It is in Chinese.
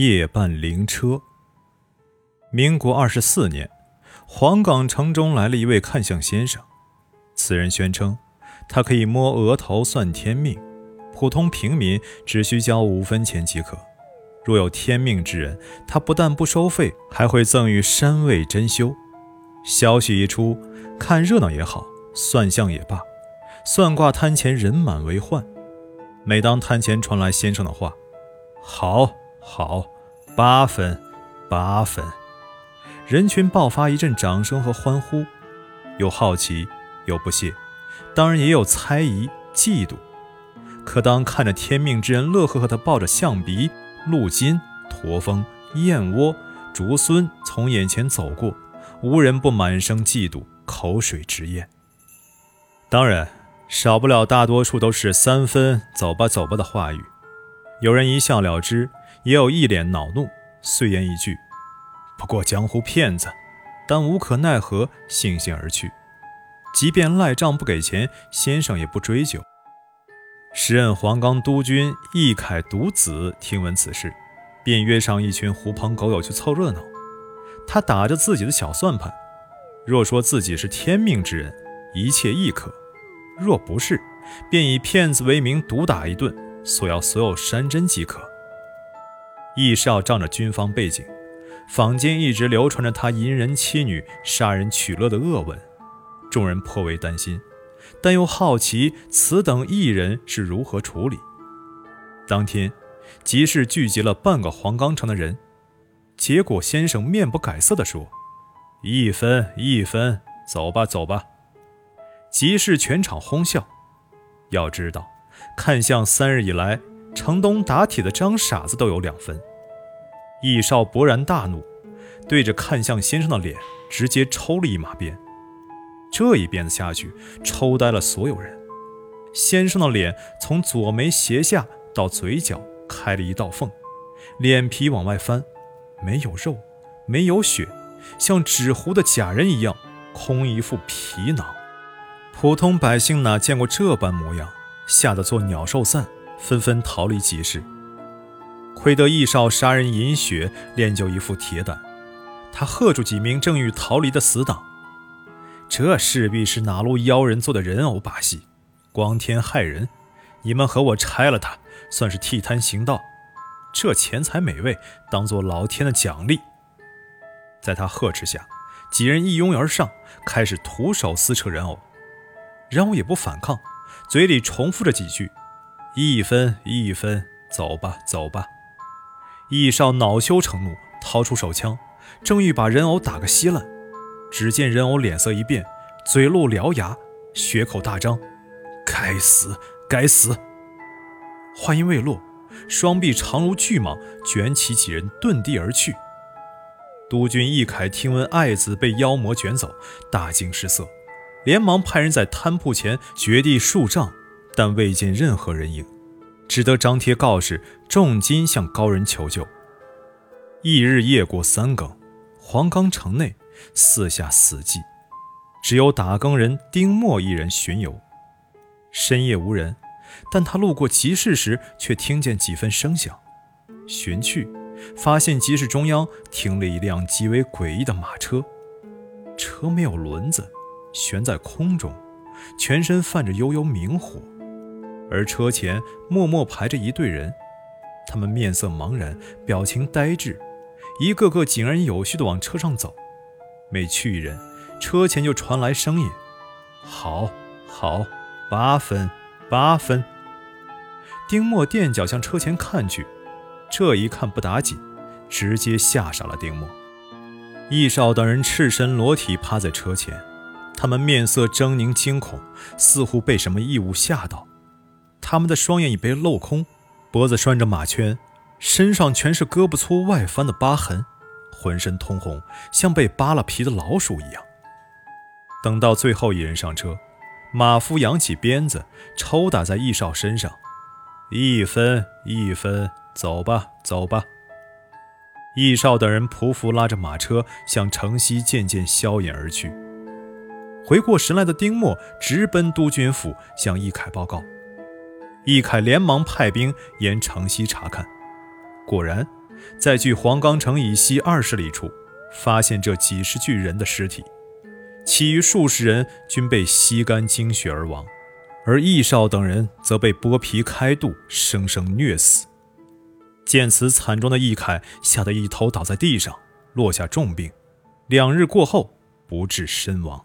夜半灵车。民国二十四年，黄岗城中来了一位看相先生。此人宣称，他可以摸额头算天命，普通平民只需交五分钱即可。若有天命之人，他不但不收费，还会赠予山位珍馐。消息一出，看热闹也好，算相也罢，算卦摊前人满为患。每当摊前传来先生的话，好。好，八分，八分！人群爆发一阵掌声和欢呼，有好奇，有不屑，当然也有猜疑、嫉妒。可当看着天命之人乐呵呵地抱着象鼻、鹿筋、驼峰、燕窝、竹荪从眼前走过，无人不满声嫉妒，口水直咽。当然，少不了大多数都是三分，走吧，走吧的话语。有人一笑了之。也有一脸恼怒，碎言一句：“不过江湖骗子。”但无可奈何，悻悻而去。即便赖账不给钱，先生也不追究。时任黄冈督军易凯独子听闻此事，便约上一群狐朋狗友去凑热闹。他打着自己的小算盘：若说自己是天命之人，一切亦可；若不是，便以骗子为名毒打一顿，索要所有山珍即可。易少仗着军方背景，坊间一直流传着他淫人妻女、杀人取乐的恶闻，众人颇为担心，但又好奇此等异人是如何处理。当天，集市聚集了半个黄冈城的人，结果先生面不改色地说：“一分一分，走吧走吧。”集市全场哄笑。要知道，看相三日以来。城东打铁的张傻子都有两分，易少勃然大怒，对着看向先生的脸直接抽了一马鞭。这一鞭子下去，抽呆了所有人。先生的脸从左眉斜下到嘴角开了一道缝，脸皮往外翻，没有肉，没有血，像纸糊的假人一样，空一副皮囊。普通百姓哪见过这般模样，吓得做鸟兽散。纷纷逃离集市。亏得易少杀人饮血，练就一副铁胆。他喝住几名正欲逃离的死党：“这势必是哪路妖人做的人偶把戏，光天害人。你们和我拆了他，算是替他行道。这钱财美味，当做老天的奖励。”在他呵斥下，几人一拥而上，开始徒手撕扯人偶。人偶也不反抗，嘴里重复着几句。一分一分，走吧走吧。易少恼羞成怒，掏出手枪，正欲把人偶打个稀烂，只见人偶脸色一变，嘴露獠牙，血口大张。该死，该死！话音未落，双臂长如巨蟒，卷起几人遁地而去。督军易凯听闻爱子被妖魔卷走，大惊失色，连忙派人在摊铺前掘地数丈。但未见任何人影，只得张贴告示，重金向高人求救。翌日夜过三更，黄冈城内四下死寂，只有打更人丁默一人巡游。深夜无人，但他路过集市时，却听见几分声响。寻去，发现集市中央停了一辆极为诡异的马车，车没有轮子，悬在空中，全身泛着幽幽明火。而车前默默排着一队人，他们面色茫然，表情呆滞，一个个井然有序地往车上走。每去一人，车前就传来声音：“好，好，八分，八分。”丁默垫脚向车前看去，这一看不打紧，直接吓傻了丁默。易少等人赤身裸体趴在车前，他们面色狰狞惊恐，似乎被什么异物吓到。他们的双眼已被镂空，脖子拴着马圈，身上全是胳膊粗外翻的疤痕，浑身通红，像被扒了皮的老鼠一样。等到最后一人上车，马夫扬起鞭子抽打在易少身上，一分一分，走吧走吧。易少等人匍匐拉着马车向城西渐渐消隐而去。回过神来的丁默直奔督军府，向易凯报告。易凯连忙派兵沿城西查看，果然，在距黄冈城以西二十里处，发现这几十具人的尸体，其余数十人均被吸干精血而亡，而易少等人则被剥皮开肚，生生虐死。见此惨状的易凯吓得一头倒在地上，落下重病，两日过后不治身亡。